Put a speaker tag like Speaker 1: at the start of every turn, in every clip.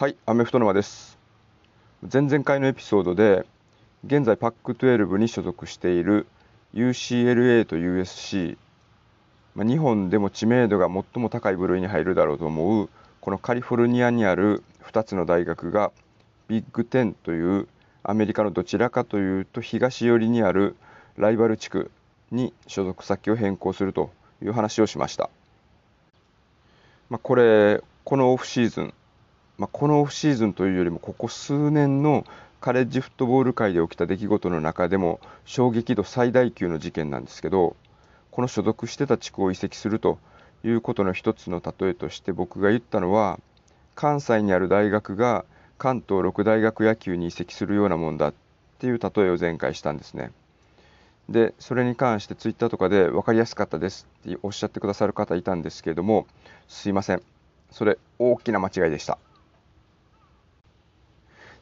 Speaker 1: はい、アメフト沼です。前々回のエピソードで、現在パック12に所属している UCLA と USC、まあ、日本でも知名度が最も高い部類に入るだろうと思う、このカリフォルニアにある2つの大学が、ビッグ10というアメリカのどちらかというと東寄りにあるライバル地区に所属先を変更するという話をしました。まあ、これ、このオフシーズン、まあ、このオフシーズンというよりもここ数年のカレッジフットボール界で起きた出来事の中でも衝撃度最大級の事件なんですけどこの所属してた地区を移籍するということの一つの例えとして僕が言ったのは関西にある大学が関東六大学野球に移籍するようなもんだっていう例えを前回したんですね。でそれに関してツイッターとかで分かりやすかったですっておっしゃってくださる方いたんですけれどもすいませんそれ大きな間違いでした。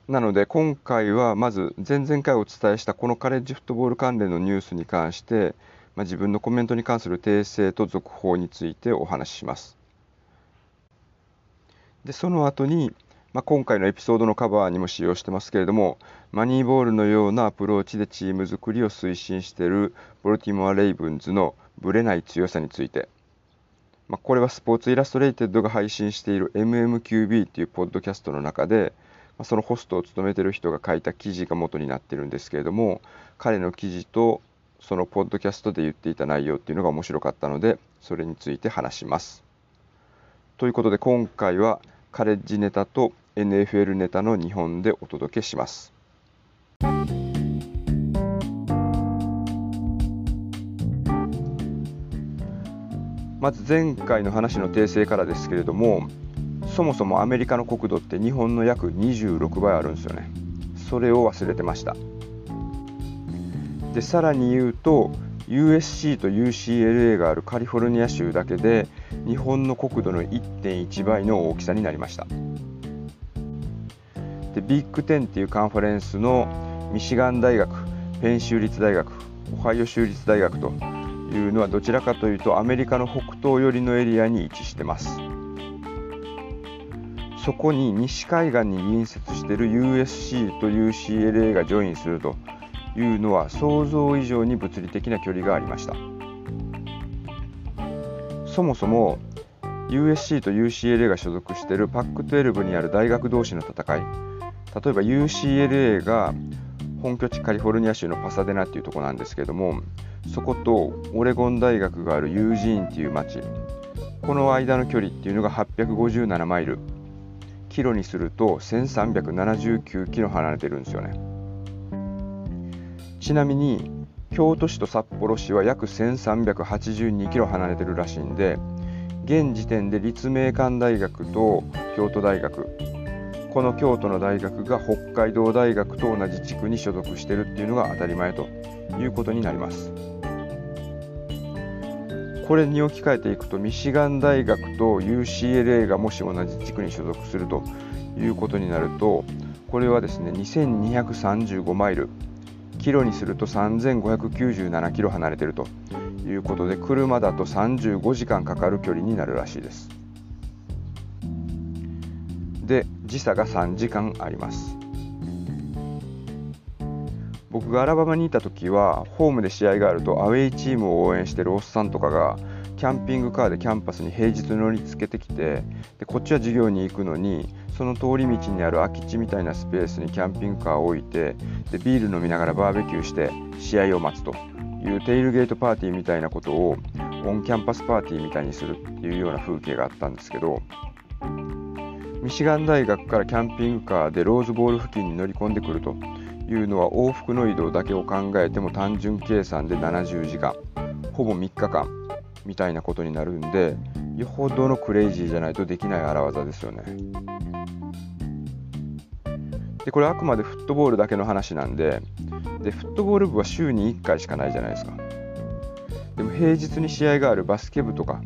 Speaker 1: なので今回はまず前々回お伝えしたこのカレッジフットボール関連のニュースに関して、まあ、自分のコメントに関する訂正と続報についてお話しします。でその後に、まあ、今回のエピソードのカバーにも使用してますけれどもマニーボールのようなアプローチでチーム作りを推進しているボルティモア・レイブンズのぶれない強さについて、まあ、これはスポーツイラストレイテッドが配信している MMQB っていうポッドキャストの中でそのホストを務めてる人が書いた記事が元になってるんですけれども彼の記事とそのポッドキャストで言っていた内容っていうのが面白かったのでそれについて話します。ということで今回はカレッジネタと NFL ネタの2本でお届けします。まず前回の話の訂正からですけれどもそもそもアメリカの国土って日本の約26倍あるんですよね。それを忘れてました。でさらに言うと USC と UCLA があるカリフォルニア州だけで日本の国土の1.1倍の大きさになりました。でビッグ10っていうカンファレンスのミシガン大学ペン州立大学オハイオ州立大学というのはどちらかというとアメリカの北東寄りのエリアに位置してます。そこに西海岸に隣接している USC と UCLA がジョインするというのは想像以上に物理的な距離がありました。そもそも USC と UCLA が所属している PAC12 にある大学同士の戦い。例えば UCLA が本拠地カリフォルニア州のパサデナっていうとこなんですけどもそことオレゴン大学があるユージーンっていう町。この間の距離っていうのが857マイル。キロにすると1379キロ離れてるんですよね。ちなみに京都市と札幌市は約1382キロ離れてるらしいんで現時点で立命館大学と京都大学この京都の大学が北海道大学と同じ地区に所属してるっていうのが当たり前ということになります。これに置き換えていくとミシガン大学と UCLA がもし同じ地区に所属するということになるとこれはですね2235マイル。キロにすると3597キロ離れているということで車だと35時間かかる距離になるらしいです。で時差が3時間あります。僕がアラバマにいた時はホームで試合があるとアウェイチームを応援してるおっさんとかがキャンピングカーでキャンパスに平日乗りつけてきてでこっちは授業に行くのにその通り道にある空き地みたいなスペースにキャンピングカーを置いてでビール飲みながらバーベキューして試合を待つというテイルゲートパーティーみたいなことを on campus パーティーみたいにするっていうような風景があったんですけどミシガン大学からキャンピングカーでローズボール付近に乗り込んでくるというのは往復の移動だけを考えても単純計算で70時間ほぼ3日間みたいなことになるんでよほどのクレイジーじゃないとできない荒技ですよね。でこれあくまでフットボールだけの話なんででフットボール部は週に1回しかないじゃないですか。でも平日に試合があるバスケ部とか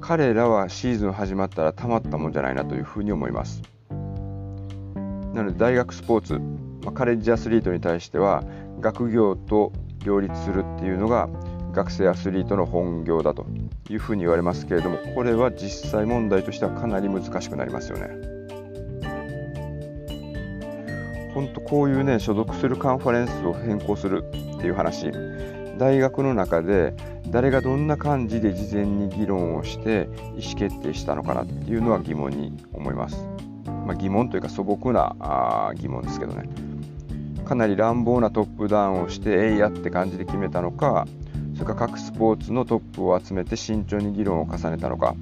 Speaker 1: 彼らはシーズン始まったらたまったもんじゃないなというふうに思います。なので大学スポーツ、まあ、カレッジアスリートに対しては学業と両立するっていうのが学生アスリートの本業だというふうに言われますけれどもこれは実際問題としてはかなり難しくなりますよね。本当こういうね所属するカンファレンスを変更するっていう話。大学の中で誰がどんな感じで事前に議論をして意思決定したのかなっていうのは疑問に思います、まあ、疑問というか素朴なあ疑問ですけどね。かなり乱暴なトップダウンをしてえいやって感じで決めたのかそれから各スポーツのトップを集めて慎重に議論を重ねたのか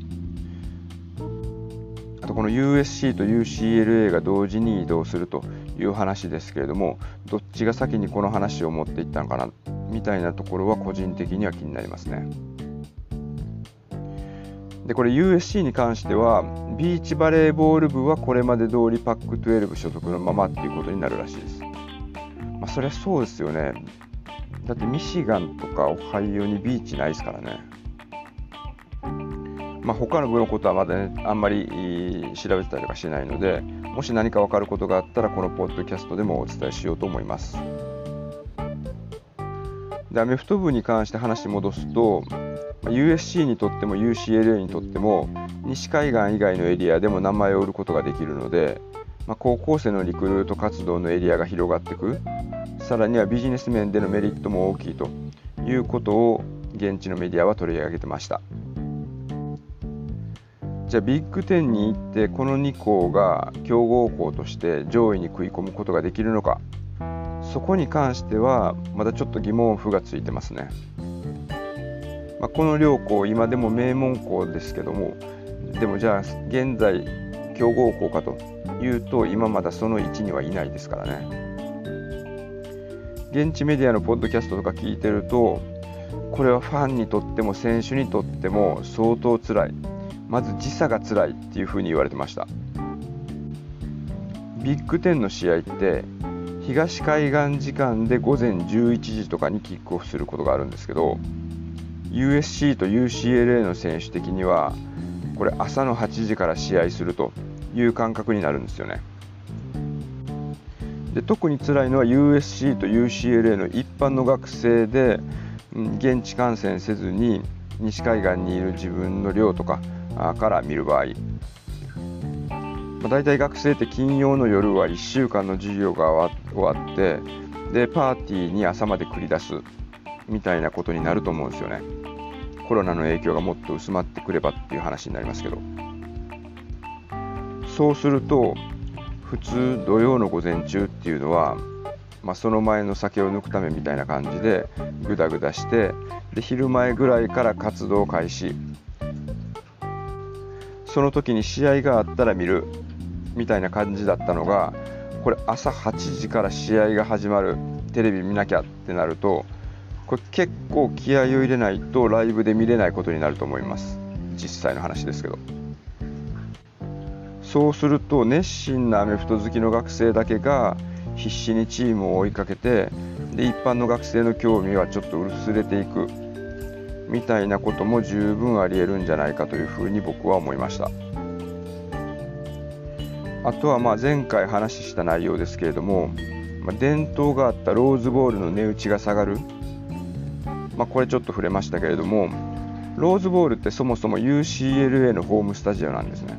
Speaker 1: あとこの USC と UCLA が同時に移動するという話ですけれどもどっちが先にこの話を持っていったのかなみたいなところは個人的には気になりますね。でこれ USC に関してはビーチバレーボール部はこれまで通りパック12所属のままっていうことになるらしいです。まあ、そりゃそうですよね。だってミシガンとかオハイオにビーチないですからね。まあ、他の部のことはまだね、あんまり調べてたりとかしないので、もし何か分かることがあったら、このポッドキャストでもお伝えしようと思います。でアメフト部に関して話戻すと USC にとっても UCLA にとっても西海岸以外のエリアでも名前を売ることができるので、まあ、高校生のリクルート活動のエリアが広がっていく。さらにはビジネス面でのメリットも大きいということを現地のメディアは取り上げてました。じゃあビッグ10に行ってこの2校が強豪校として上位に食い込むことができるのか。そこに関してはまだちょっと疑問符がついてますね、まあ、この両校今でも名門校ですけどもでもじゃあ現在強豪校かというと今まだその位置にはいないですからね。現地メディアのポッドキャストとか聞いてるとこれはファンにとっても選手にとっても相当つらい。まず時差がつらいっていうふうに言われてました。ビッグ10の試合って東海岸時間で午前11時とかにキックオフすることがあるんですけど USC と UCLA の選手的にはこれ朝の8時から試合するという感覚になるんですよね。で特に辛いのは USC と UCLA の一般の学生でうん現地観戦せずに西海岸にいる自分の寮とかから見る場合。まあ、大体学生って金曜の夜は1週間の授業が終わってでパーティーに朝まで繰り出すみたいなことになると思うんですよね。コロナの影響がもっと薄まってくればっていう話になりますけど。そうすると普通土曜の午前中っていうのは、まあ、その前の酒を抜くためみたいな感じでグダグダしてで昼前ぐらいから活動開始。その時に試合があったら見るみたいな感じだったのがこれ朝8時から試合が始まる。テレビ見なきゃってなるとこれ結構気合を入れないとライブで見れないことになると思います。実際の話ですけど。そうすると熱心なアメフト好きの学生だけが必死にチームを追いかけてで一般の学生の興味はちょっと薄れていく。みたいなことも十分ありえるんじゃないかというふうに僕は思いました。あとはまあ前回話した内容ですけれども、ま、伝統があったローズボールの値打ちが下がる、まあ、これちょっと触れましたけれどもローズボールってそもそも UCLA のホームスタジオなんですね。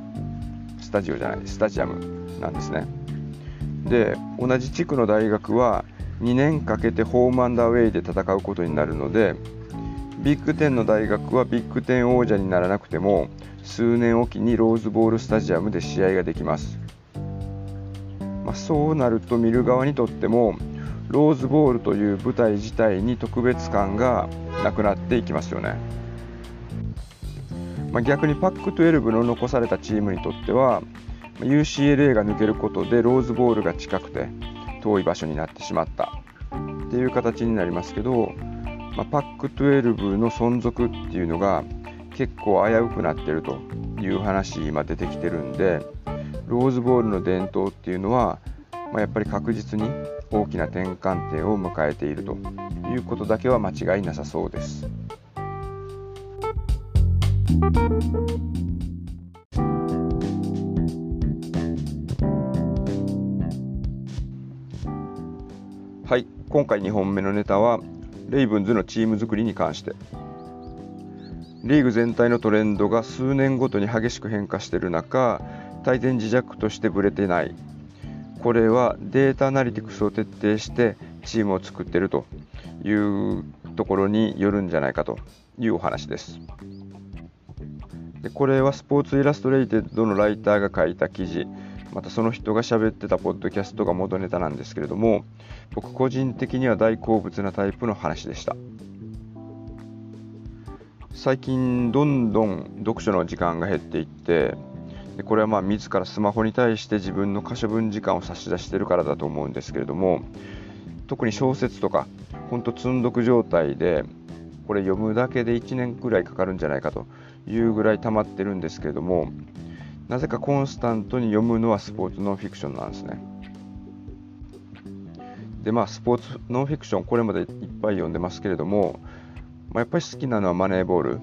Speaker 1: スタジオじゃないスタジアムなんですね。で同じ地区の大学は2年かけてホームアンダーウェイで戦うことになるのでビッグ10の大学はビッグ10王者にならなくても数年おきにローズボールスタジアムで試合ができます。まあ、そうなると見る側にとってもローズボールという舞台自体に特別感がなくなっていきますよね、まあ、逆にパック12の残されたチームにとっては UCLA が抜けることでローズボールが近くて遠い場所になってしまったっていう形になりますけど、まあ、パック12の存続っていうのが結構危うくなってるという話今出てきてるんでローズボールの伝統っていうのは、まあ、やっぱり確実に大きな転換点を迎えているということだけは間違いなさそうです。はい、今回2本目のネタはレイブンズのチーム作りに関してリーグ全体のトレンドが数年ごとに激しく変化している中大前自弱としてぶれてないこれはデータアナリティクスを徹底してチームを作っているというところによるんじゃないかというお話です。でこれはスポーツイラストレイテッドのライターが書いた記事またその人が喋ってたポッドキャストが元ネタなんですけれども僕個人的には大好物なタイプの話でした最近どんどん読書の時間が減っていってでこれはまあ自らスマホに対して自分の可処分時間を差し出してるからだと思うんですけれども特に小説とかほんと積んどく状態でこれ読むだけで1年くらいかかるんじゃないかというぐらい溜まってるんですけれどもなぜかコンスタントに読むのはスポーツノンフィクションなんですね。でまあスポーツノンフィクションこれまでいっぱい読んでますけれども、まあ、やっぱり好きなのはマネーボール、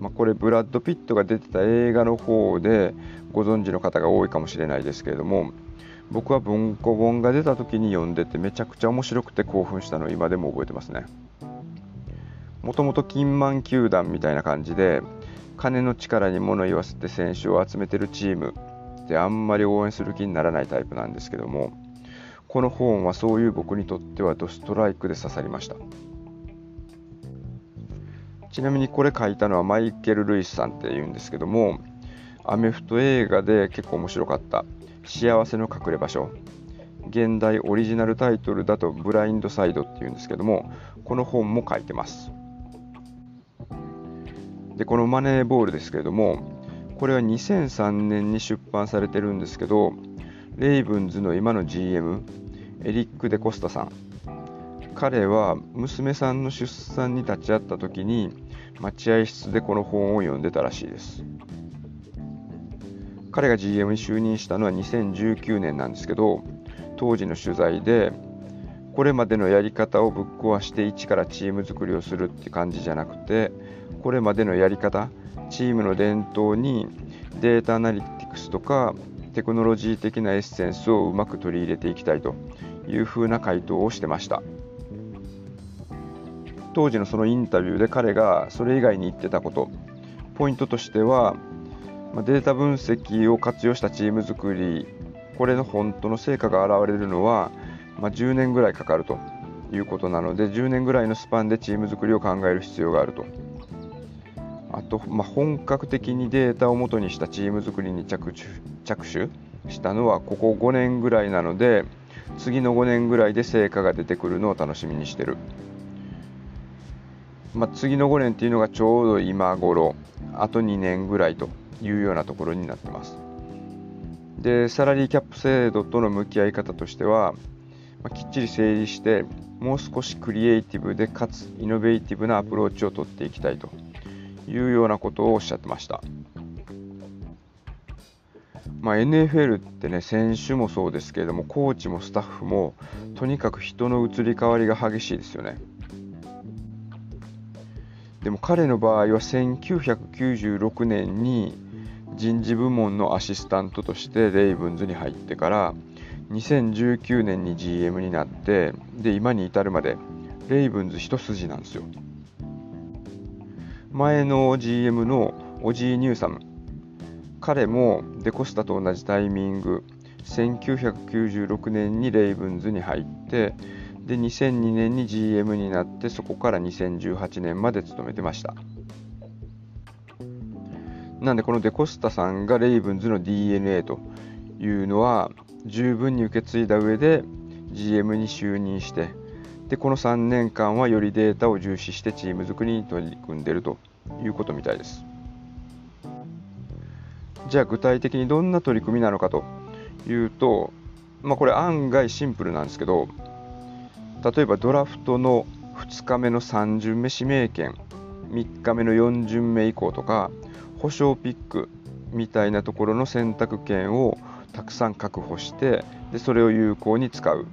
Speaker 1: まあ、これブラッド・ピットが出てた映画の方でご存知の方が多いかもしれないですけれども僕は文庫本が出た時に読んでてめちゃくちゃ面白くて興奮したのを今でも覚えてますね。もともと金満球団みたいな感じで金の力に物言わせて選手を集めてるチームであんまり応援する気にならないタイプなんですけどもこの本はそういう僕にとってはドストライクで刺さりました。ちなみにこれ書いたのはマイケル・ルイスさんっていうんですけどもアメフト映画で結構面白かった「幸せの隠れ場所」現代オリジナルタイトルだと「ブラインドサイド」っていうんですけどもこの本も書いてます。でこのマネーボールですけれどもこれは2003年に出版されてるんですけどレイブンズの今の GM エリック・デコスタさん。彼は娘さんの出産に立ち会った時に待合室でこの本を読んでたらしいです。彼が GM に就任したのは2019年なんですけど当時の取材でこれまでのやり方をぶっ壊して一からチーム作りをするって感じじゃなくてこれまでのやり方チームの伝統にデータアナリティクスとかテクノロジー的なエッセンスをうまく取り入れていきたいというふうな回答をしてました。当時のそのインタビューで彼がそれ以外に言ってたこと。ポイントとしてはデータ分析を活用したチーム作り。これの本当の成果が現れるのはまあ、10年ぐらいかかるということなので10年ぐらいのスパンでチーム作りを考える必要があると。あと、まあ、本格的にデータを元にしたチーム作りに着手着手したのはここ5年ぐらいなので次の5年ぐらいで成果が出てくるのを楽しみにしてる、まあ、次の5年っていうのがちょうど今頃あと2年ぐらいというようなところになってますでサラリーキャップ制度との向き合い方としてはまあ、きっちり整理してもう少しクリエイティブでかつイノベーティブなアプローチをとっていきたいというようなことをおっしゃってました。まあ、NFL ってね選手もそうですけれどもコーチもスタッフもとにかく人の移り変わりが激しいですよねでも彼の場合は1996年に人事部門のアシスタントとしてレイブンズに入ってから2019年に GM になってで今に至るまでレイブンズ一筋なんですよ。前の GM のオジー・ニューサム。彼もデコスタと同じタイミング1996年にレイブンズに入ってで2002年に GM になってそこから2018年まで勤めてました。なんでこのデコスタさんがレイブンズの DNA というのは十分に受け継いだ上で GM に就任してでこの3年間はよりデータを重視してチーム作りに取り組んでいるということみたいです。じゃあ具体的にどんな取り組みなのかというと、まあ、これ案外シンプルなんですけど例えばドラフトの2日目の3巡目指名権3日目の4巡目以降とか保証ピックみたいなところの選択権をたくさん確保してでそれを有効に使う、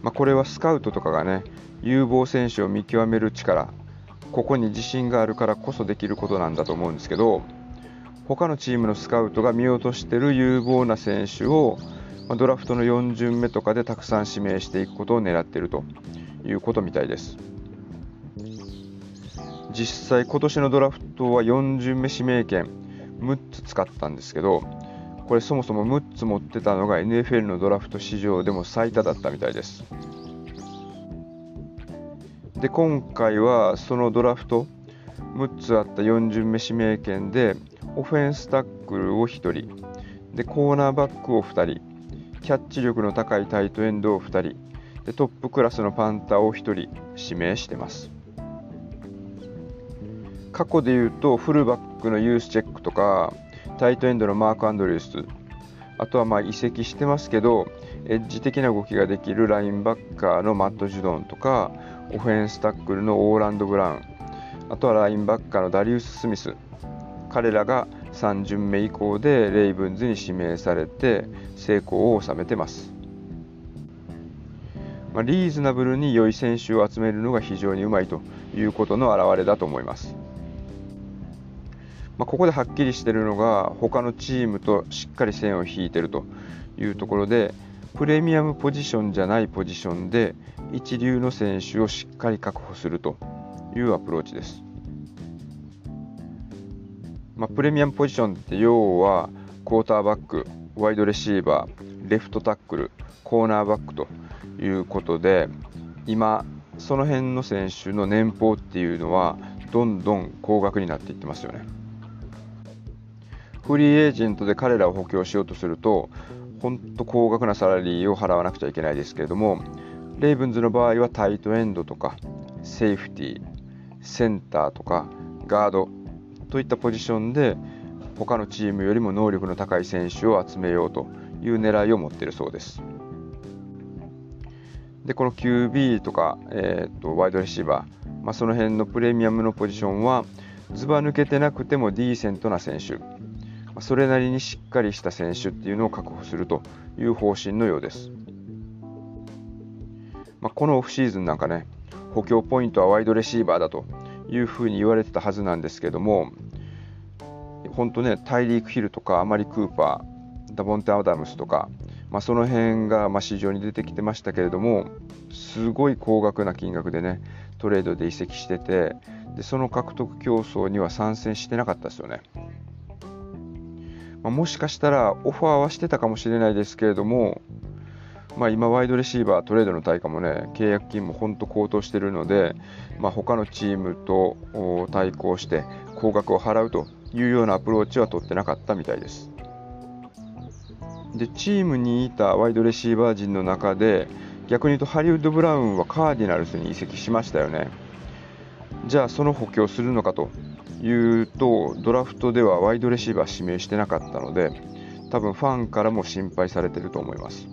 Speaker 1: まあ、これはスカウトとかがね有望選手を見極める力ここに自信があるからこそできることなんだと思うんですけど他のチームのスカウトが見落としてる有望な選手をドラフトの4巡目とかでたくさん指名していくことを狙っているということみたいです。実際今年のドラフトは4巡目指名権6つ使ったんですけどこれそもそも6つ持ってたのが NFL のドラフト史上でも最多だったみたいです。で今回はそのドラフト6つあった4巡目指名権でオフェンスタックルを1人でコーナーバックを2人キャッチ力の高いタイトエンドを2人。でトップクラスのパンタを1人指名してます。過去で言うとフルバックのユースチェックとかタイトエンドのマーク・アンドリュース。あとはまあ移籍してますけどエッジ的な動きができるラインバッカーのマット・ジュドンとかオフェンスタックルのオーランド・ブラウン。あとはラインバッカーのダリウス・スミス。彼らが3巡目以降でレイブンズに指名されて成功を収めてます、まあ、リーズナブルに良い選手を集めるのが非常にうまいということの表れだと思いますまあ、ここではっきりしているのが他のチームとしっかり線を引いているというところでプレミアムポジションじゃないポジションで一流の選手をしっかり確保するというアプローチです。まあ、プレミアムポジションって要はクォーターバック、ワイドレシーバー、レフトタックル、コーナーバックということで今その辺の選手の年俸っていうのはどんどん高額になっていってますよね。フリーエージェントで彼らを補強しようとすると、本当高額なサラリーを払わなくちゃいけないですけれども、レイブンズの場合はタイトエンドとか、セーフティー、センターとか、ガードといったポジションで、他のチームよりも能力の高い選手を集めようという狙いを持っているそうです。で、この QB とか、えー、とワイドレシーバー、まあ、その辺のプレミアムのポジションは、ずば抜けてなくてもディーセントな選手、それなりにしっかりした選手っていうのを確保するという方針のようです。まあ、このオフシーズンなんかね、補強ポイントはワイドレシーバーだというふうに言われてたはずなんですけども、本当ね、タイリーク・ヒルとかアマリ・クーパー、ダボンテ・アダムスとか、まあ、その辺がま市場に出てきてましたけれども、すごい高額な金額でね、トレードで移籍してて、でその獲得競争には参戦してなかったですよね。まあ、もしかしたらオファーはしてたかもしれないですけれども、まあ、今、ワイドレシーバー、トレードの対価もね、契約金も本当高騰しているので、まあ、他のチームと対抗して高額を払うというようなアプローチは取ってなかったみたいです。で、チームにいたワイドレシーバー陣の中で、逆に言うとハリウッド・ブラウンはカーディナルスに移籍しましたよね。じゃあ、その補強するのかというとドラフトではワイドレシーバー指名してなかったので多分ファンからも心配されてると思います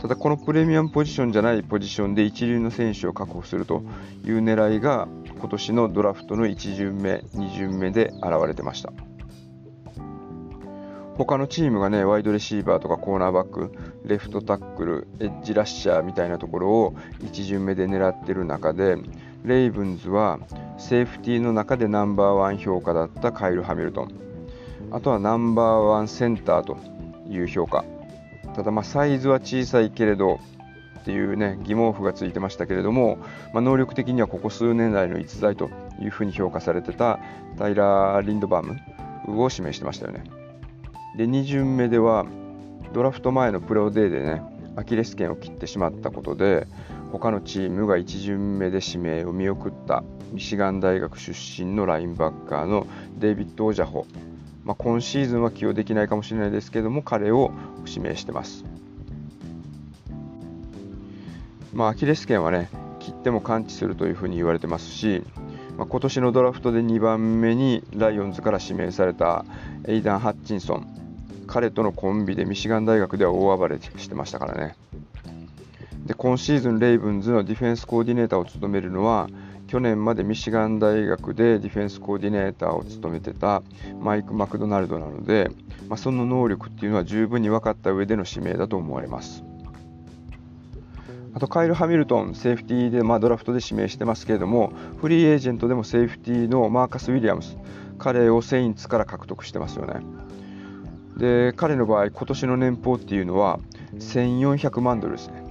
Speaker 1: ただこのプレミアムポジションじゃないポジションで一流の選手を確保するという狙いが今年のドラフトの1巡目2巡目で現れてました。他のチームがねワイドレシーバーとかコーナーバックレフトタックルエッジラッシャーみたいなところを1巡目で狙ってる中でレイブンズはセーフティーの中でナンバーワン評価だったカイル・ハミルトン。あとはナンバーワンセンターという評価。ただまサイズは小さいけれどっていうね疑問符がついてましたけれども、まあ、能力的にはここ数年来の逸材というふうに評価されてたタイラー・リンドバームを指名してましたよね。で2巡目ではドラフト前のプロデーでねアキレス腱を切ってしまったことで他のチームが1巡目で指名を見送ったミシガン大学出身のラインバッカーのデイビッド・オジャホ、まあ、今シーズンは起用できないかもしれないですけども彼を指名してます、まあ、アキレス腱はね切っても完治するというふうに言われてますし、まあ、今年のドラフトで2番目にライオンズから指名されたエイダン・ハッチンソン。彼とのコンビでミシガン大学では大暴れしてましたからね。で今シーズン、レイブンズのディフェンスコーディネーターを務めるのは去年までミシガン大学でディフェンスコーディネーターを務めてたマイク・マクドナルドなので、まあ、その能力っていうのは十分に分かった上での指名だと思われます。あとカイル・ハミルトン、セーフティーで、まあ、ドラフトで指名してますけれども、フリーエージェントでもセーフティーのマーカス・ウィリアムス、彼をセインツから獲得してますよね。で、彼の場合、今年の年俸っていうのは1400万ドルですね。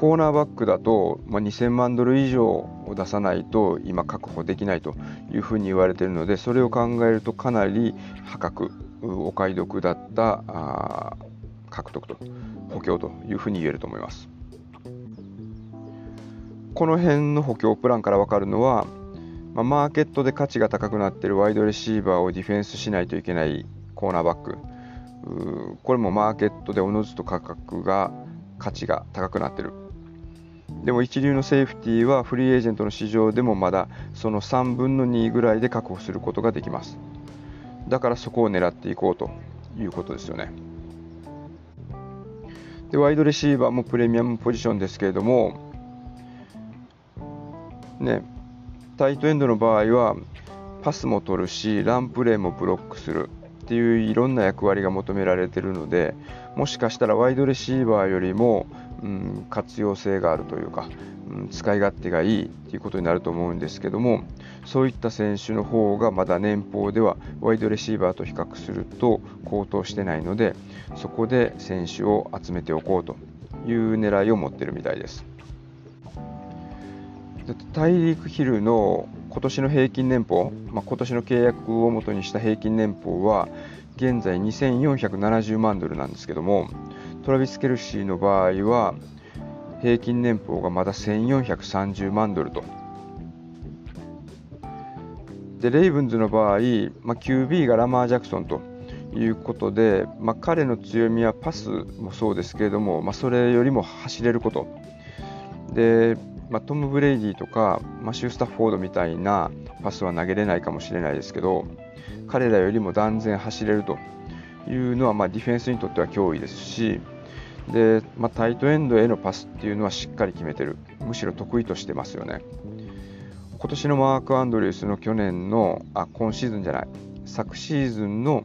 Speaker 1: コーナーバックだと、まあ、2000万ドル以上を出さないと今確保できないというふうに言われているのでそれを考えるとかなり破格お買い得だったあ獲得と補強というふうに言えると思います。この辺の補強プランから分かるのは、まあ、マーケットで価値が高くなっているワイドレシーバーをディフェンスしないといけないコーナーバック。これもマーケットでおのずと価格が価値が高くなっている。でも一流のセーフティーはフリーエージェントの市場でもまだその3分の2ぐらいで確保することができます。だからそこを狙っていこうということですよね。でワイドレシーバーもプレミアムポジションですけれどもねタイトエンドの場合はパスも取るしランプレーもブロックするっていういろんな役割が求められているのでもしかしたらワイドレシーバーよりも、うん、活用性があるというか、うん、使い勝手がいいということになると思うんですけどもそういった選手の方がまだ年俸ではワイドレシーバーと比較すると高騰してないのでそこで選手を集めておこうという狙いを持ってるみたいです。大陸ヒルの今年の平均年俸、まあ、今年の契約をもとにした平均年俸は現在2470万ドルなんですけどもトラビス・ケルシーの場合は平均年俸がまだ1430万ドルと。でレイブンズの場合、まあ、QB がラマー・ジャクソンということで、まあ、彼の強みはパスもそうですけれども、まあ、それよりも走れること。でまあ、トム・ブレイディとかマシュー・スタッフォードみたいなパスは投げれないかもしれないですけど彼らよりも断然走れると。いうのは、まあ、ディフェンスにとっては脅威ですしで、まあ、タイトエンドへのパスっていうのはしっかり決めてる。むしろ得意としてますよね。今年のマーク・アンドリュースの去年のあ今シーズンじゃない。昨シーズンの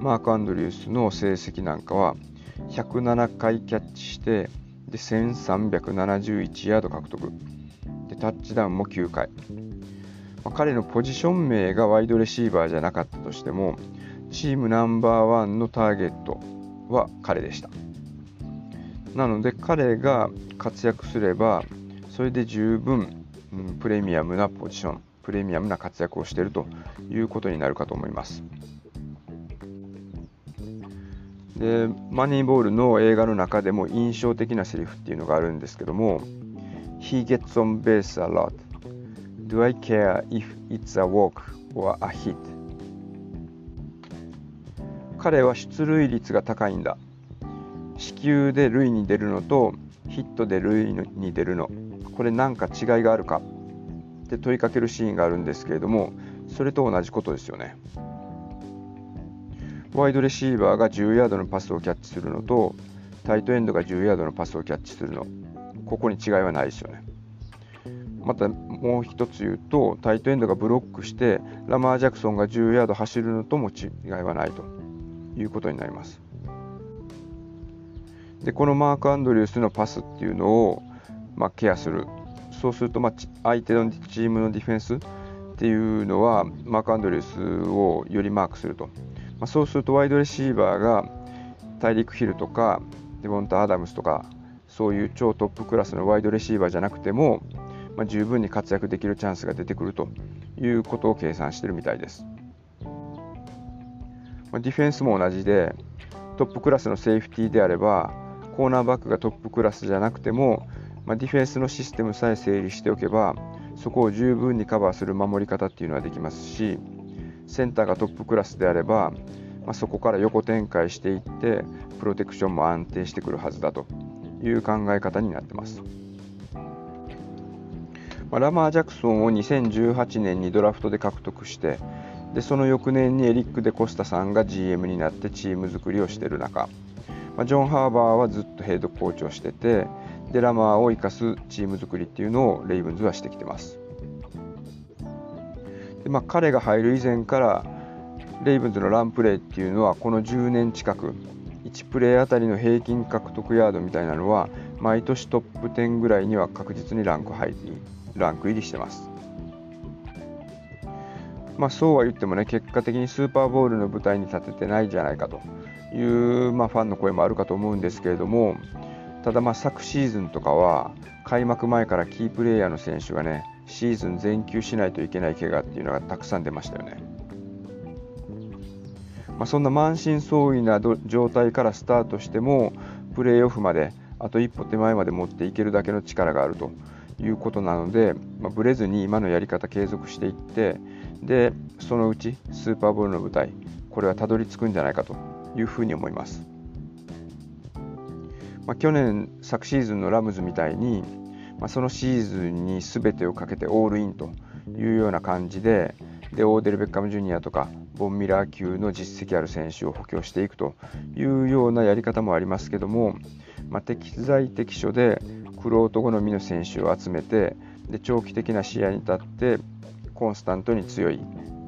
Speaker 1: マーク・アンドリュースの成績なんかは107回キャッチしてで1371ヤード獲得。でタッチダウンも9回、まあ、彼のポジション名がワイドレシーバーじゃなかったとしてもチームナンバーワンのターゲットは彼でしたなので彼が活躍すればそれで十分、うん、プレミアムなポジションプレミアムな活躍をしているということになるかと思います。でマニーボールの映画の中でも印象的なセリフっていうのがあるんですけども He gets on base a lot Do I care if it's a walk or a hit? 彼は出塁率が高いんだ。四球で塁に出るのとヒットで塁に出るの。これ何か違いがあるか？って問いかけるシーンがあるんですけれどもそれと同じことですよね。ワイドレシーバーが10ヤードのパスをキャッチするのとタイトエンドが10ヤードのパスをキャッチするの。ここに違いはないですよね。またもう一つ言うとタイトエンドがブロックしてラマー・ジャクソンが10ヤード走るのとも違いはないと。いうことになります。でこのマーク・アンドリュースのパスっていうのを、まあ、ケアする。そうすると、まあ、相手のチームのディフェンスっていうのはマーク・アンドリュースをよりマークすると。まあ、そうするとワイドレシーバーが大陸ヒルとかデボンタ・アダムスとかそういう超トップクラスのワイドレシーバーじゃなくても、まあ、十分に活躍できるチャンスが出てくるということを計算してるみたいです。ま、ディフェンスも同じでトップクラスのセーフティーであればコーナーバックがトップクラスじゃなくても、ま、ディフェンスのシステムさえ整理しておけばそこを十分にカバーする守り方っていうのはできますしセンターがトップクラスであれば、まあ、そこから横展開していってプロテクションも安定してくるはずだという考え方になってます。まあ、ラマー・ジャクソンを2018年にドラフトで獲得してでその翌年にエリック・デ・コスタさんが GM になってチーム作りをしている中、まあ、ジョン・ハーバーはずっとヘッドコーチをしててでラマーを生かすチーム作りっていうのをレイブンズはしてきてます。でまあ、彼が入る以前からレイブンズのランプレーっていうのはこの10年近く1プレーあたりの平均獲得ヤードみたいなのは毎年トップ10ぐらいには確実にランク入りランク入りしてます。まあ、そうは言ってもね結果的にスーパーボウルの舞台に立ててないじゃないかという、まあ、ファンの声もあるかと思うんですけれどもただまあ昨シーズンとかは開幕前からキープレーヤーの選手がねシーズン全休しないといけない怪我っていうのがたくさん出ましたよね。まあ、そんな満身創痍な状態からスタートしてもプレーオフまであと一歩手前まで持っていけるだけの力があるということなので、まあ、ブレずに今のやり方継続していってでそのうちスーパーボールの舞台これはたどり着くんじゃないかというふうに思います。まあ、去年昨シーズンのラムズみたいに、まあ、そのシーズンに全てをかけてオールインというような感じででオーデル・ベッカム・ジュニアとかボンミラー級の実績ある選手を補強していくというようなやり方もありますけども、まあ、適材適所でクロート好みの選手を集めてで長期的な試合に立ってコンスタントに強い、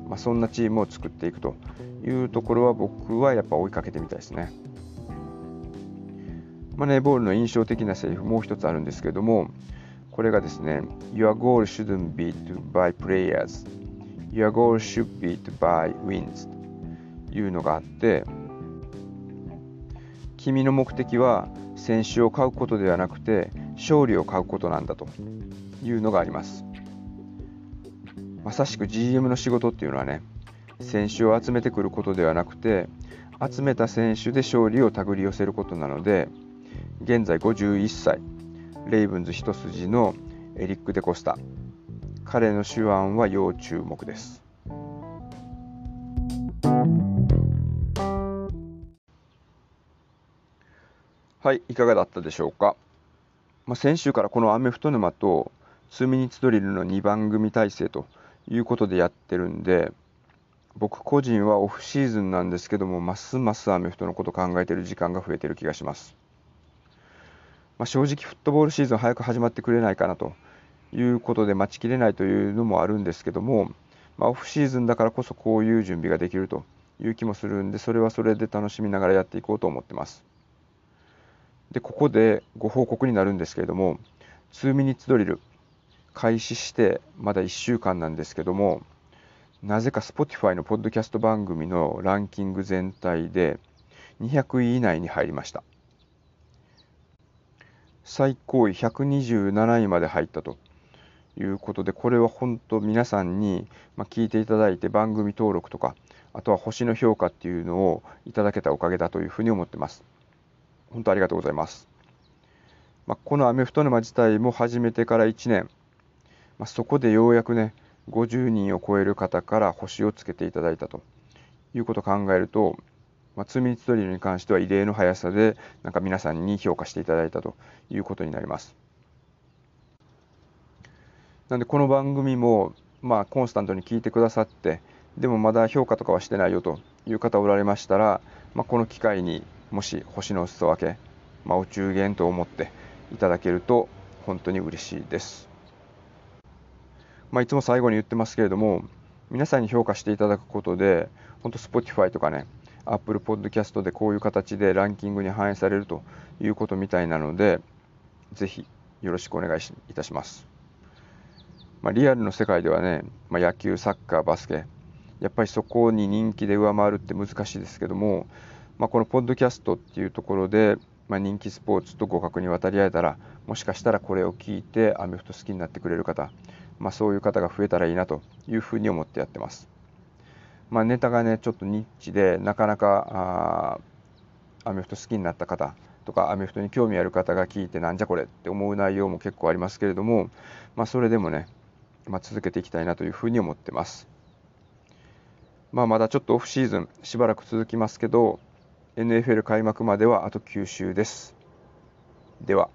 Speaker 1: まあ、そんなチームを作っていくというところは僕はやっぱ追いかけてみたいですね。マネーボールの印象的なセリフもう一つあるんですけどもこれがですね Your goal shouldn't be to buy players. Your goal should be to buy wins. というのがあって君の目的は選手を買うことではなくて勝利を買うことなんだというのがあります。まさしく GM の仕事っていうのはね選手を集めてくることではなくて集めた選手で勝利を手繰り寄せることなので現在51歳レイブンズ一筋のエリック・デコスタ。彼の手腕は要注目です。はいいかがだったでしょうか、まあ、先週からこのアメフト沼と2ミニッツドリルの2番組体制ということでやってるんで僕個人はオフシーズンなんですけどもますますアメフトのこと考えてる時間が増えてる気がします。まあ、正直フットボールシーズン早く始まってくれないかなということで待ちきれないというのもあるんですけども、まあ、オフシーズンだからこそこういう準備ができるという気もするんでそれはそれで楽しみながらやっていこうと思ってます。でここでご報告になるんですけれども2ミニッツドリル。開始してまだ1週間なんですけどもなぜか Spotify のポッドキャスト番組のランキング全体で200位以内に入りました。最高位127位まで入ったということでこれは本当皆さんに聞いていただいて番組登録とかあとは星の評価っていうのをいただけたおかげだというふうに思ってます。本当ありがとうございます、まあ、このアメフト沼自体も始めてから1年、まあ、そこでようやくね50人を超える方から星をつけていただいたということを考えるとまあ、2ミニッツドリルに関しては異例の速さでなんか皆さんに評価していただいたということになります。なんでこの番組もまあコンスタントに聞いてくださってでもまだ評価とかはしてないよという方おられましたら、まあ、この機会にもし星の裾分け、まあ、お中元と思っていただけると本当に嬉しいです。まあ、いつも最後に言ってますけれども皆さんに評価していただくことで本当 Spotify とかね Apple Podcast でこういう形でランキングに反映されるということみたいなので、ぜひよろしくお願いいたします。まあ、リアルの世界ではね、まあ、野球、サッカー、バスケ、やっぱりそこに人気で上回るって難しいですけども、まあ、このポッドキャストっていうところで、まあ、人気スポーツと互角に渡り合えたら、もしかしたらこれを聞いてアメフト好きになってくれる方、まあ、そういう方が増えたらいいなというふうに思ってやってます。まあ、ネタがねちょっとニッチでなかなかアメフト好きになった方とかアメフトに興味ある方が聞いてなんじゃこれって思う内容も結構ありますけれども、まあ、それでもね、まあ、続けていきたいなというふうに思ってます。まあ、まだちょっとオフシーズンしばらく続きますけど NFL 開幕まではあと9週です。では。